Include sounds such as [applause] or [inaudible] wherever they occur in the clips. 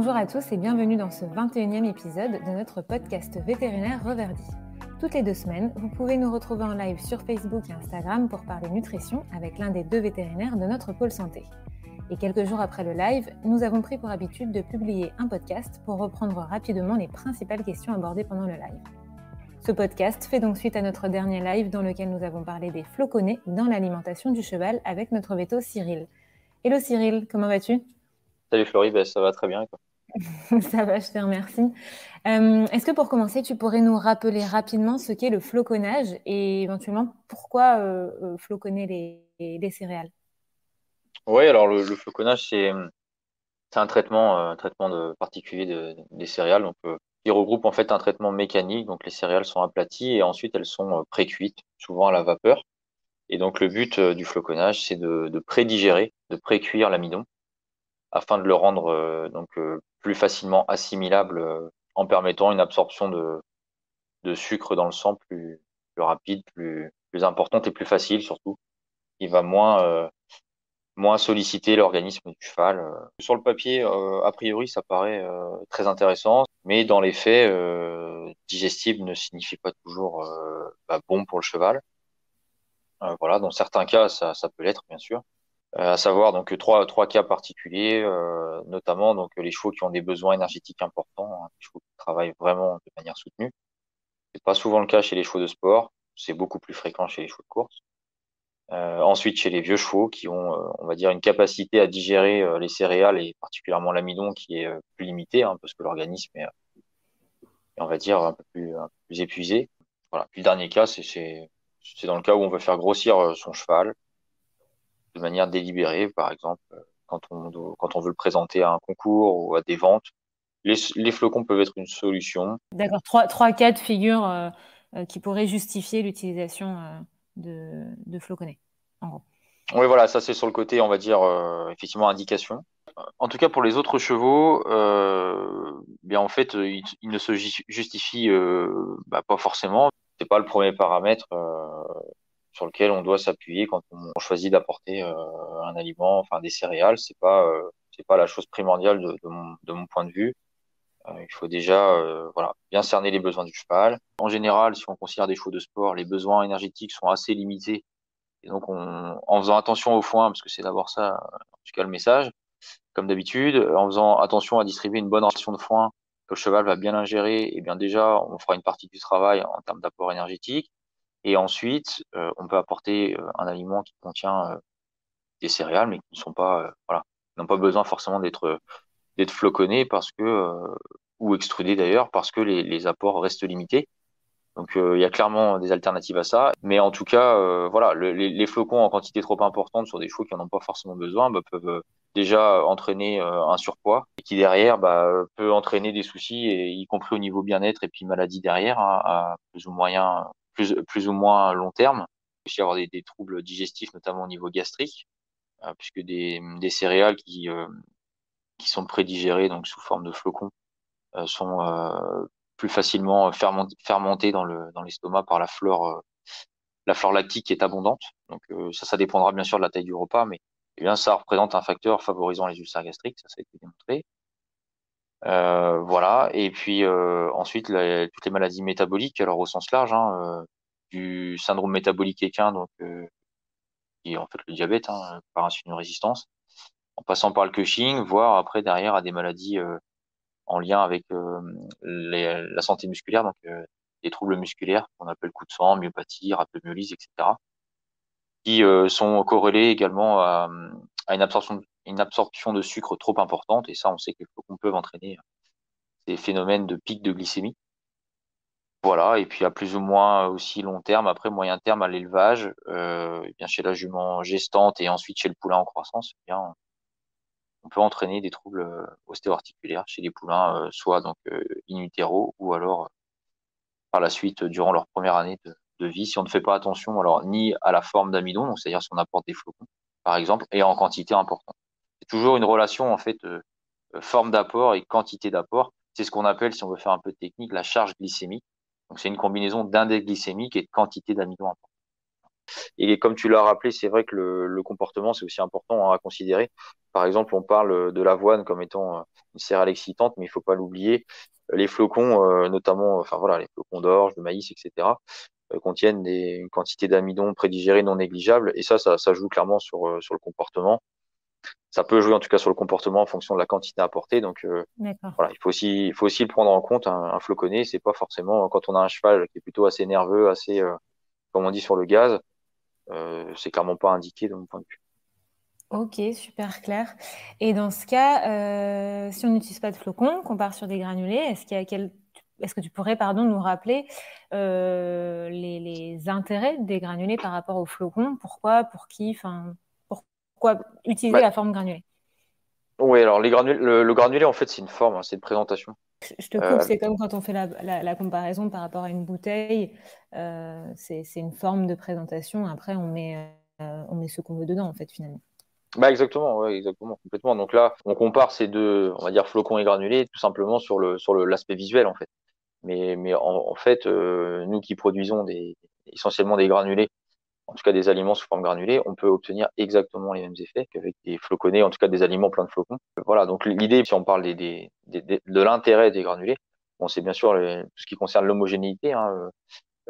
Bonjour à tous et bienvenue dans ce 21e épisode de notre podcast vétérinaire Reverdi. Toutes les deux semaines, vous pouvez nous retrouver en live sur Facebook et Instagram pour parler nutrition avec l'un des deux vétérinaires de notre pôle santé. Et quelques jours après le live, nous avons pris pour habitude de publier un podcast pour reprendre rapidement les principales questions abordées pendant le live. Ce podcast fait donc suite à notre dernier live dans lequel nous avons parlé des floconnés dans l'alimentation du cheval avec notre veto Cyril. Hello Cyril, comment vas-tu? Salut Florie, ben, ça va très bien. [laughs] ça va, je te remercie. Euh, est-ce que pour commencer, tu pourrais nous rappeler rapidement ce qu'est le floconnage et éventuellement pourquoi euh, euh, floconner les, céréales? Oui, alors le, floconnage, c'est un traitement, un traitement de, particulier des céréales. Donc, qui regroupe en fait un traitement mécanique. Donc les céréales sont aplaties et ensuite elles sont pré-cuites, souvent à la vapeur. Et donc le but du floconnage, c'est de, de pré-digérer, de pré-cuire l'amidon afin de le rendre euh, donc euh, plus facilement assimilable euh, en permettant une absorption de, de sucre dans le sang plus, plus rapide, plus, plus importante et plus facile surtout. Il va moins moins solliciter l'organisme du cheval. Sur le papier, a priori, ça paraît très intéressant, mais dans les faits, digestible ne signifie pas toujours bah, bon pour le cheval. voilà, dans certains cas, ça, ça peut l'être, bien sûr. Euh, à savoir donc trois trois cas particuliers, euh, notamment donc les chevaux qui ont des besoins énergétiques importants, hein, les chevaux qui travaillent vraiment de manière soutenue. C'est pas souvent le cas chez les chevaux de sport, c'est beaucoup plus fréquent chez les chevaux de course. Euh, ensuite, chez les vieux chevaux qui ont, on va dire, une capacité à digérer les céréales et particulièrement l'amidon qui est plus limitée, hein, parce que l'organisme est, on va dire, un peu plus, un peu plus épuisé. Voilà. Puis le dernier cas, c'est dans le cas où on veut faire grossir son cheval, de manière délibérée, par exemple, euh, quand on, quand on veut le présenter à un concours ou à des ventes. Les, les flocons peuvent être une solution. D'accord, trois, trois cas de figure euh, euh, qui pourraient justifier l'utilisation de, de floconnés, en gros. Oui, voilà, ça c'est sur le côté, on va dire, effectivement, indication. En tout cas, pour les autres chevaux, bien en fait, ils, ne se justifient bah, pas forcément. C'est pas le premier paramètre sur lequel on doit s'appuyer quand on, choisit d'apporter euh, un aliment, enfin des céréales. C'est pas euh, c'est pas la chose primordiale de, mon, point de vue. Euh, il faut déjà voilà bien cerner les besoins du cheval. En général, si on considère des chevaux de sport, les besoins énergétiques sont assez limités. Et donc, on, en faisant attention au foin, parce que c'est d'abord ça, en tout cas le message, comme d'habitude, en faisant attention à distribuer une bonne ration de foin que le cheval va bien ingérer, et bien déjà, on fera une partie du travail en termes d'apport énergétique. Et ensuite, euh, on peut apporter euh, un aliment qui contient euh, des céréales, mais qui ne sont pas, voilà, n'ont pas besoin forcément d'être d'être floconnés parce que ou extrudés d'ailleurs parce que les, apports restent limités. Donc il y a clairement des alternatives à ça, mais en tout cas, voilà, les, les, flocons en quantité trop importante sur des chevaux qui n'en ont pas forcément besoin bah, peuvent déjà entraîner un surpoids et qui derrière bah, peut entraîner des soucis, et, y compris au niveau bien-être et puis maladie derrière, hein, à plus ou moyen plus, ou moins long terme. Il peut y avoir des, troubles digestifs, notamment au niveau gastrique, euh, puisque des, céréales qui, euh, qui sont prédigérées, donc sous forme de flocons, euh, sont plus facilement fermentées dans le dans l'estomac par la flore la flore lactique qui est abondante. Donc ça, ça dépendra bien sûr de la taille du repas, mais eh bien ça représente un facteur favorisant les ulcères gastriques, ça, ça a été démontré. Euh, voilà. Et puis euh, ensuite, toutes les maladies métaboliques, alors au sens large, hein, euh, du syndrome métabolique équin, donc qui est en fait le diabète hein, par insuline-résistance, en passant par le Cushing, voire après derrière à des maladies en lien avec la santé musculaire, donc des troubles musculaires qu'on appelle coup de sang, myopathie, rhabdomyolyse, etc., qui sont corrélés également à une absorption une absorption de sucre trop importante, et ça, on sait flocons peuvent entraîner des phénomènes de pic de glycémie. Voilà, et puis à plus ou moins aussi long terme, après moyen terme à l'élevage, euh, eh bien chez la jument gestante et ensuite chez le poulain en croissance, eh bien, on peut entraîner des troubles euh, ostéo-articulaires chez les poulains, euh, soit donc in utero ou alors par la suite durant leur première année de, de, vie, si on ne fait pas attention alors ni à la forme d'amidon, c'est-à-dire si on apporte des flocons, par exemple, et en quantité importante toujours une relation en fait euh, euh, forme d'apport et quantité d'apport. C'est ce qu'on appelle, si on veut faire un peu de technique, la charge glycémique. Donc c'est une combinaison d'index glycémique et de quantité d'amidon. Et comme tu l'as rappelé, c'est vrai que le, comportement, c'est aussi important à considérer. Par exemple, on parle de l'avoine comme étant une céréale excitante, mais il faut pas l'oublier. Les flocons, notamment, enfin voilà, les flocons d'orge, de maïs, etc., contiennent des, une quantité d'amidon prédigéré non négligeable. Et ça, ça, ça joue clairement sur, sur le comportement ça peut jouer en tout cas sur le comportement en fonction de la quantité apportée. Donc euh, voilà, il faut aussi, il faut aussi le prendre en compte. Un, un floconné, c'est pas forcément quand on a un cheval qui est plutôt assez nerveux, assez, euh, comme on dit sur le gaz, euh, c'est clairement pas indiqué de mon point de vue. Ok, super clair. Et dans ce cas, si on n'utilise pas de flocons, qu'on part sur des granulés, est-ce qu'il y a quel... Est-ce que tu pourrais pardon, nous rappeler les, les, intérêts des granulés par rapport aux flocons? Pourquoi? Pour qui? Enfin, pourquoi utiliser la forme granulée Oui, alors les le, granulé, en fait, c'est une forme, hein, c'est une présentation. Je te coupe, euh, c'est comme quand on fait la, comparaison par rapport à une bouteille. Euh, c'est une forme de présentation. Après, on met, euh, on met ce qu'on veut dedans, en fait, finalement. Bah exactement, ouais, exactement, complètement. Donc là, on compare ces deux, on va dire flocons et granulés, tout simplement sur le sur l'aspect visuel en fait. Mais mais en, fait, nous qui produisons des essentiellement des granulés en tout cas des aliments sous forme granulée, on peut obtenir exactement les mêmes effets qu'avec des floconnés, en tout cas des aliments pleins de flocons. Voilà, donc l'idée, si on parle des, de l'intérêt des granulés, bon, c'est bien sûr tout ce qui concerne l'homogénéité, hein, euh,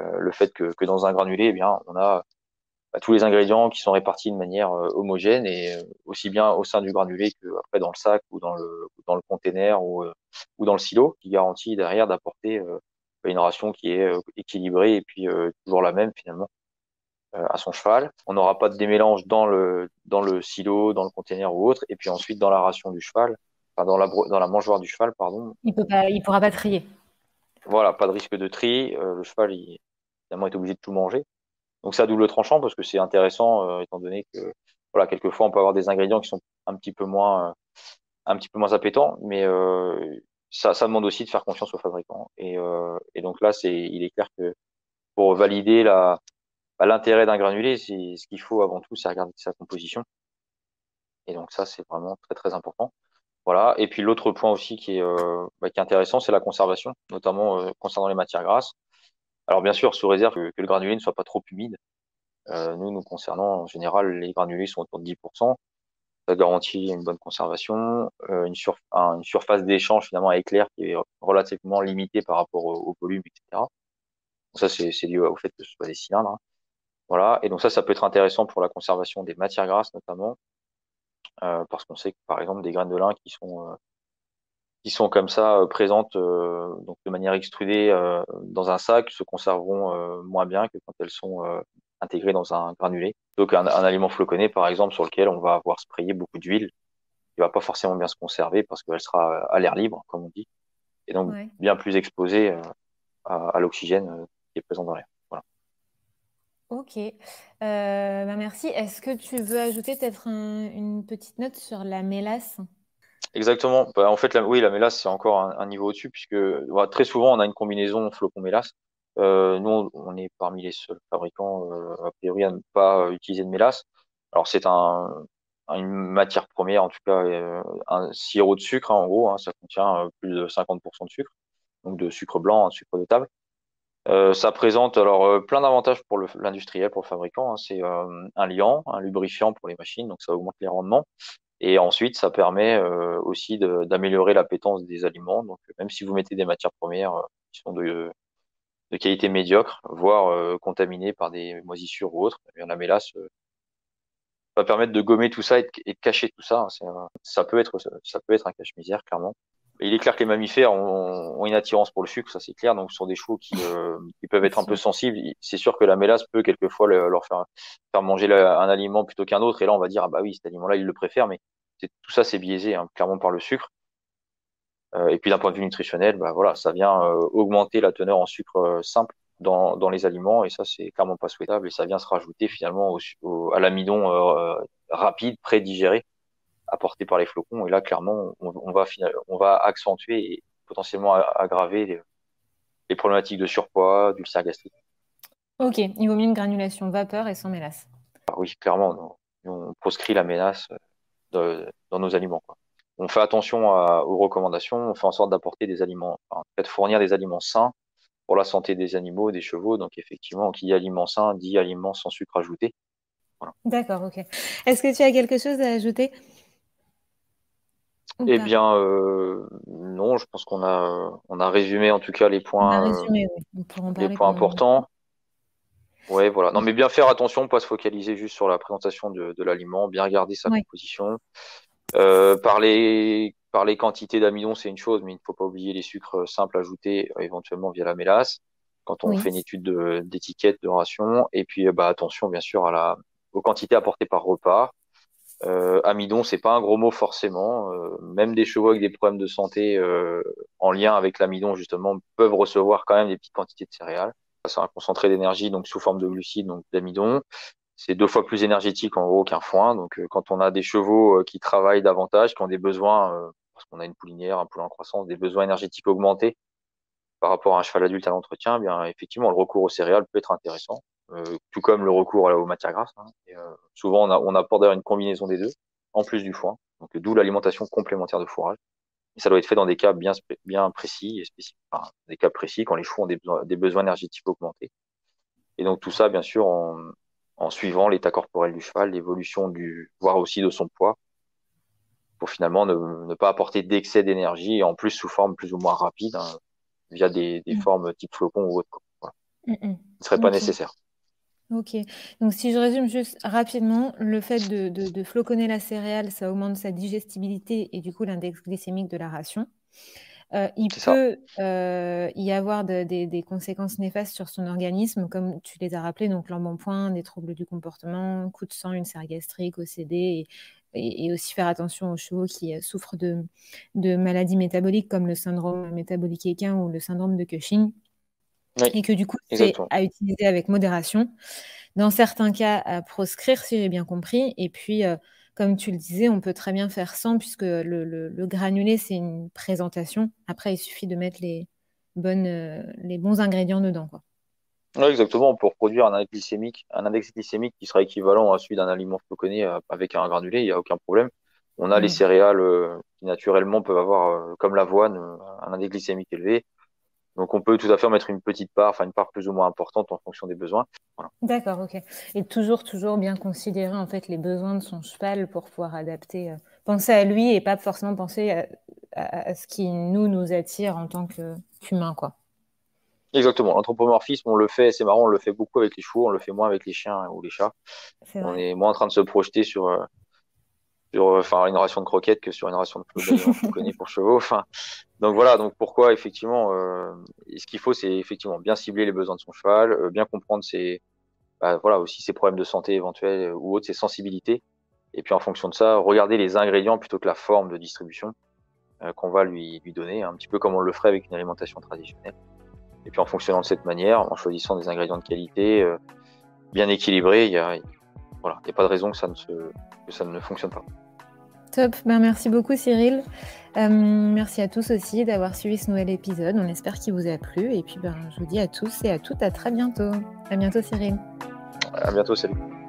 euh, le fait que, que, dans un granulé, eh bien, on a bah, tous les ingrédients qui sont répartis de manière euh, homogène et aussi bien au sein du granulé que après dans le sac ou dans le dans le container ou, ou dans le silo, qui garantit derrière d'apporter une ration qui est équilibrée et puis toujours la même finalement euh, à son cheval. On n'aura pas de démélange dans le, dans le silo, dans le conteneur ou autre. Et puis ensuite, dans la ration du cheval, enfin, dans, la, dans la mangeoire du cheval, pardon. Il ne pourra pas trier. Voilà, pas de risque de tri. Euh, le cheval, il, évidemment, est obligé de tout manger. Donc, à double tranchant parce que c'est intéressant, euh, étant donné que, voilà, quelquefois, on peut avoir des ingrédients qui sont un petit peu moins, un petit peu moins appétants, mais ça, ça demande aussi de faire confiance aux fabricants. Et, et donc là, c'est, il est clair que pour valider la, bah, l'intérêt d'un granulé, c'est ce qu'il faut avant tout, c'est regarder sa composition. Et donc ça, c'est vraiment très très important. Voilà. Et puis l'autre point aussi qui est, euh, bah, intéressant, c'est la conservation, notamment euh, concernant les matières grasses. Alors bien sûr, sous réserve que, le granulé ne soit pas trop humide. Euh, nous, nous concernant, en général, les granulés sont autour de 10%. Ça garantit une bonne conservation, une, une, surface d'échange finalement avec l'air qui est relativement limitée par rapport au, volume, etc. Ça, c'est dû au fait que ce soit des cylindres. Hein. Voilà, et donc ça, ça peut être intéressant pour la conservation des matières grasses notamment, euh, parce qu'on sait que par exemple des graines de lin qui sont euh, qui sont comme ça euh, présentes donc de manière extrudée dans un sac se conserveront moins bien que quand elles sont intégrées dans un granulé. Donc un, aliment floconné par exemple sur lequel on va avoir sprayé beaucoup d'huile, il va pas forcément bien se conserver parce qu'elle sera à l'air libre comme on dit, et donc bien plus exposée à, à l'oxygène qui est présent dans l'air. Ok, euh, bah, merci. Est-ce que tu veux ajouter peut-être une petite note sur la mélasse? Exactement. Bah, en fait, oui, la mélasse, c'est encore un, niveau au-dessus, puisque bah, très souvent, on a une combinaison flocon-mélasse. Euh, nous, on est parmi les seuls fabricants, euh, a priori, à ne pas utiliser de mélasse. Alors, c'est un, une matière première, en tout cas, un sirop de sucre, hein, en gros, hein, ça contient plus de 50% de sucre, donc de sucre blanc, un sucre de table. Euh, ça présente alors euh, plein d'avantages pour l'industriel, pour le fabricant. Hein. C'est euh, un liant, un lubrifiant pour les machines, donc ça augmente les rendements. Et ensuite, ça permet aussi d'améliorer l'appétence des aliments. Donc, même si vous mettez des matières premières qui sont de, qualité médiocre, voire contaminées par des moisissures ou autres, eh la mélasse va permettre de gommer tout ça et de, cacher tout ça. Hein. ça peut être ça peut être un cache-misère clairement il est clair que les mammifères ont, une attirance pour le sucre, ça c'est clair. Donc ce sont des chevaux qui, euh, peuvent être un peu sensibles. C'est sûr que la mélasse peut quelquefois leur faire, faire manger un aliment plutôt qu'un autre. Et là, on va dire ah bah oui, cet aliment-là, il le préfère, mais tout ça c'est biaisé hein, clairement par le sucre. Euh, et puis d'un point de vue nutritionnel, bah voilà, ça vient euh, augmenter la teneur en sucre simple dans, dans les aliments et ça c'est clairement pas souhaitable et ça vient se rajouter finalement au, à l'amidon rapide, pré-digéré apporté par les flocons. Et là, clairement, on, va, on va accentuer et potentiellement aggraver les, problématiques de surpoids, d'ulcère gastrique. Ok, il vaut mieux une granulation vapeur et sans mélasse. Ah oui, clairement, on proscrit la mélasse euh, dans nos aliments. On fait attention aux recommandations, on fait en sorte d'apporter des aliments, enfin, de fournir des aliments sains pour la santé des animaux, des chevaux. Donc effectivement, qui dit aliment sain dit aliment sans sucre ajouté. D'accord, ok. Est-ce que tu as quelque chose à ajouter? Eh bien, euh, non, je pense qu'on a, on a résumé en tout cas les points, les points importants. Oui, voilà. Non, mais bien faire attention, pas se focaliser juste sur la présentation de, l'aliment, bien regarder sa composition. Euh, par, les, par les quantités d'amidon, c'est une chose, mais il ne faut pas oublier les sucres simples ajoutés euh, éventuellement via la mélasse quand on fait une étude d'étiquette de, ration. Et puis, bah, attention, bien sûr, à la, aux quantités apportées par repas. Euh, amidon, c'est pas un gros mot forcément. Euh, même des chevaux avec des problèmes de santé euh, en lien avec l'amidon justement peuvent recevoir quand même des petites quantités de céréales. C'est un concentré d'énergie donc sous forme de glucides, donc d'amidon. C'est deux fois plus énergétique en gros qu'un foin. Donc euh, quand on a des chevaux qui travaillent davantage, qui ont des besoins, parce qu'on a une poulinière, un poulain en croissance, des besoins énergétiques augmentés par rapport à un cheval adulte à l'entretien, eh bien effectivement le recours aux céréales peut être intéressant. Euh, tout comme le recours aux matières grasses. Hein. Euh, souvent, on, a, on apporte d'ailleurs une combinaison des deux, en plus du foin. Donc, d'où l'alimentation complémentaire de fourrage. Et ça doit être fait dans des cas bien, bien précis et spécifiques, enfin, des cas précis quand les chevaux ont des, des, besoins énergétiques augmentés. Et donc tout ça, bien sûr, en, en suivant l'état corporel du cheval, l'évolution du, voire aussi de son poids, pour finalement ne, ne pas apporter d'excès d'énergie, en plus sous forme plus ou moins rapide, hein, via des, des mmh. formes type flocon ou autre. Voilà. Mmh, mmh. Ce serait pas nécessaire. Ok. Donc, si je résume juste rapidement, le fait de, de, floconner la céréale, ça augmente sa digestibilité et du coup l'index glycémique de la ration. Euh, il peut euh, y avoir des conséquences néfastes sur son organisme, comme tu les as rappelés, donc l'embonpoint, des troubles du comportement, coup de sang, une serre gastrique, OCD, et, et, aussi faire attention aux chevaux qui euh, souffrent de, de maladies métaboliques comme le syndrome métabolique équin ou le syndrome de Cushing et que du coup, c'est à utiliser avec modération. Dans certains cas, à proscrire, si j'ai bien compris. Et puis, euh, comme tu le disais, on peut très bien faire sans, puisque le, le, granulé, c'est une présentation. Après, il suffit de mettre les, bonnes, euh, les bons ingrédients dedans. Quoi. exactement, pour produire un index glycémique, un index glycémique qui sera équivalent à celui d'un aliment floconné euh, avec un granulé, il n'y a aucun problème. On a les céréales qui naturellement peuvent avoir, comme l'avoine, un index glycémique élevé. Donc on peut tout à fait mettre une petite part, enfin une part plus ou moins importante en fonction des besoins. D'accord, ok. Et toujours, toujours bien considérer en fait les besoins de son cheval pour pouvoir adapter, euh, penser à lui et pas forcément penser à, ce qui nous nous attire en tant qu'humain, quoi. Exactement. L'anthropomorphisme, on le fait, c'est marrant, on le fait beaucoup avec les chevaux, on le fait moins avec les chiens ou les chats. on est moins en train de se projeter sur euh, sur enfin une ration de croquettes que sur une ration de flocons qu'on connaît pour chevaux. Enfin, donc voilà, donc pourquoi effectivement, euh, ce qu'il faut, c'est effectivement bien cibler les besoins de son cheval, euh, bien comprendre ses, bah, voilà aussi ses problèmes de santé éventuels euh, ou autres, ses sensibilités, et puis en fonction de ça, regarder les ingrédients plutôt que la forme de distribution qu'on va lui donner, un petit peu comme on le ferait avec une alimentation traditionnelle. Et puis en fonctionnant de cette manière, en choisissant des ingrédients de qualité, bien équilibrés, il n'y a pas de raison ça ne se, que ça ne fonctionne pas. Ben, merci beaucoup Cyril. Euh, merci à tous aussi d'avoir suivi ce nouvel épisode. On espère qu'il vous a plu. Et puis ben, je vous dis à tous et à toutes à très bientôt. À bientôt Cyril. À bientôt, salut.